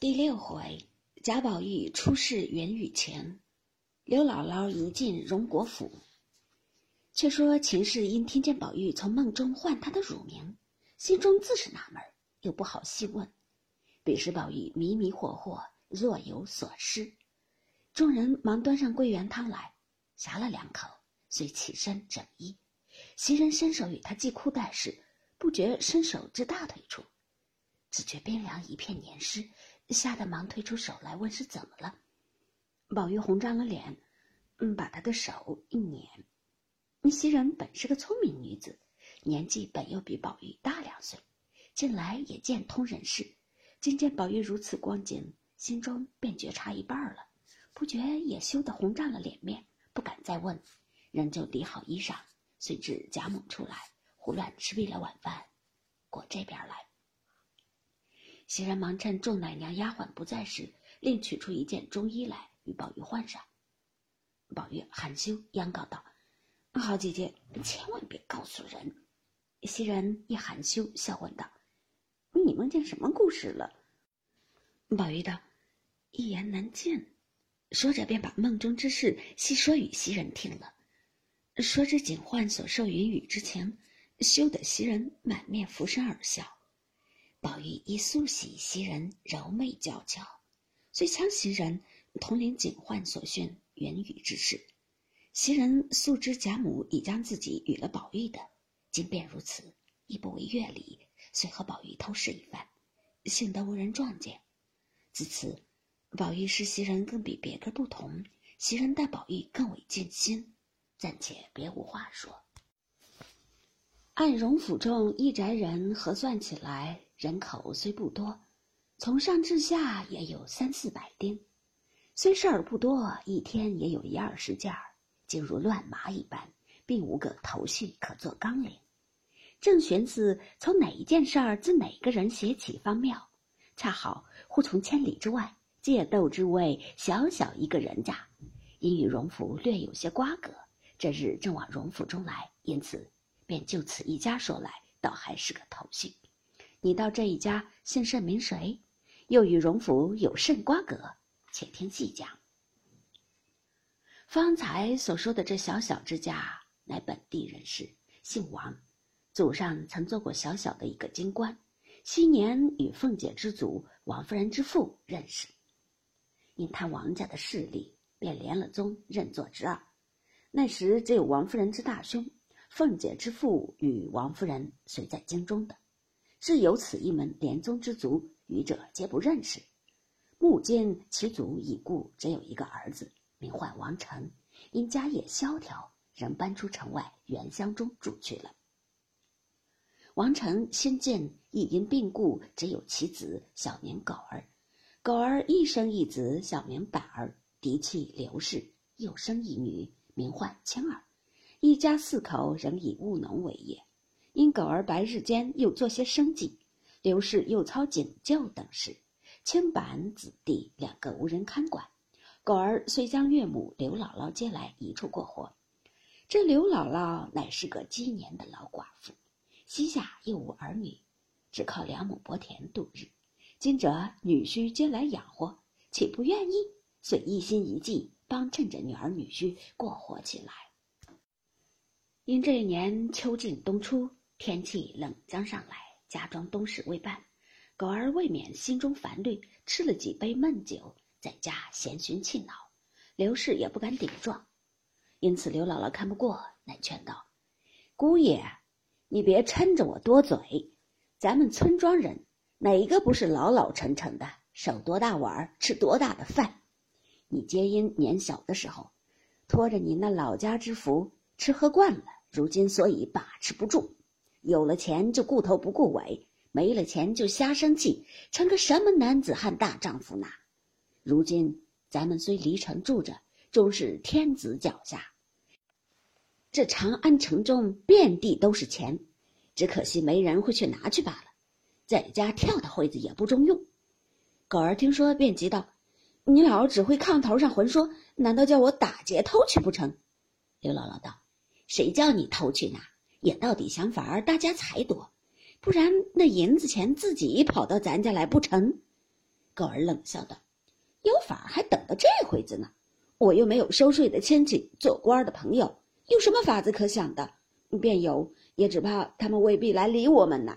第六回，贾宝玉出仕云雨前，刘姥姥一进荣国府。却说秦氏因听见宝玉从梦中唤他的乳名，心中自是纳闷，又不好细问。彼时宝玉迷迷惑惑，若有所失。众人忙端上桂圆汤来，呷了两口，遂起身整衣。袭人伸手与他系裤带时，不觉伸手至大腿处，只觉边凉一片黏湿。吓得忙推出手来问是怎么了，宝玉红涨了脸，嗯，把他的手一捻。袭人本是个聪明女子，年纪本又比宝玉大两岁，近来也见通人事，今见宝玉如此光景，心中便觉差一半了，不觉也羞得红涨了脸面，不敢再问，仍旧理好衣裳，随至贾母出来，胡乱吃毕了晚饭，过这边来。袭人忙趁众奶娘丫鬟不在时，另取出一件中衣来与宝玉换上。宝玉含羞央告道：“好姐姐，千万别告诉人。”袭人也含羞笑问道：“你梦见什么故事了？”宝玉道：“一言难尽。”说着便把梦中之事细说与袭人听了。说之警幻所受云雨之情，羞得袭人满面浮生而笑。宝玉亦素喜袭人柔媚娇俏，遂将袭人统领警幻所训言语之事。袭人素知贾母已将自己与了宝玉的，即便如此，亦不为乐礼，遂和宝玉偷试一番，幸得无人撞见。自此，宝玉视袭人更比别个不同，袭人待宝玉更为尽心，暂且别无话说。按荣府中一宅人核算起来。人口虽不多，从上至下也有三四百丁。虽事儿不多，一天也有一二十件儿，竟如乱麻一般，并无个头绪可做纲领。正寻思从哪一件事儿自哪个人写起方妙，恰好忽从千里之外借斗之位小小一个人家，因与荣府略有些瓜葛，这日正往荣府中来，因此便就此一家说来，倒还是个头绪。你到这一家姓甚名谁？又与荣府有甚瓜葛？且听细讲。方才所说的这小小之家，乃本地人士，姓王，祖上曾做过小小的一个京官，昔年与凤姐之祖王夫人之父认识，因他王家的势力，便连了宗认作侄儿。那时只有王夫人之大兄，凤姐之父与王夫人随在京中的。是有此一门连宗之族，愚者皆不认识。目见其祖已故，只有一个儿子，名唤王成，因家业萧条，仍搬出城外原乡中住去了。王成新近亦因病故，只有其子，小名狗儿。狗儿一生一子，小名板儿，嫡妻刘氏，又生一女，名唤青儿。一家四口仍以务农为业。因狗儿白日间又做些生计，刘氏又操警救等事，青板子弟两个无人看管。狗儿虽将岳母刘姥姥接来一处过活，这刘姥姥乃是个积年的老寡妇，膝下又无儿女，只靠两亩薄田度日。今者女婿接来养活，岂不愿意？遂一心一计帮衬着女儿女婿过活起来。因这一年秋尽冬初。天气冷将上来，家中冬事未办，狗儿未免心中烦虑，吃了几杯闷酒，在家闲寻气恼。刘氏也不敢顶撞，因此刘姥姥看不过，乃劝道：“姑爷，你别撑着我多嘴。咱们村庄人哪一个不是老老成成的，守多大碗吃多大的饭？你皆因年小的时候，托着你那老家之福，吃喝惯了，如今所以把持不住。”有了钱就顾头不顾尾，没了钱就瞎生气，成个什么男子汉大丈夫呢？如今咱们虽离城住着，终是天子脚下。这长安城中遍地都是钱，只可惜没人会去拿去罢了。在家跳的会子也不中用。狗儿听说便急道：“你老只会炕头上混说，难道叫我打劫偷去不成？”刘姥姥道：“谁叫你偷去呢？”也到底想法儿，大家才多，不然那银子钱自己跑到咱家来不成？狗儿冷笑道：“有法儿还等到这回子呢？我又没有收税的亲戚，做官儿的朋友，有什么法子可想的？便有，也只怕他们未必来理我们呢。”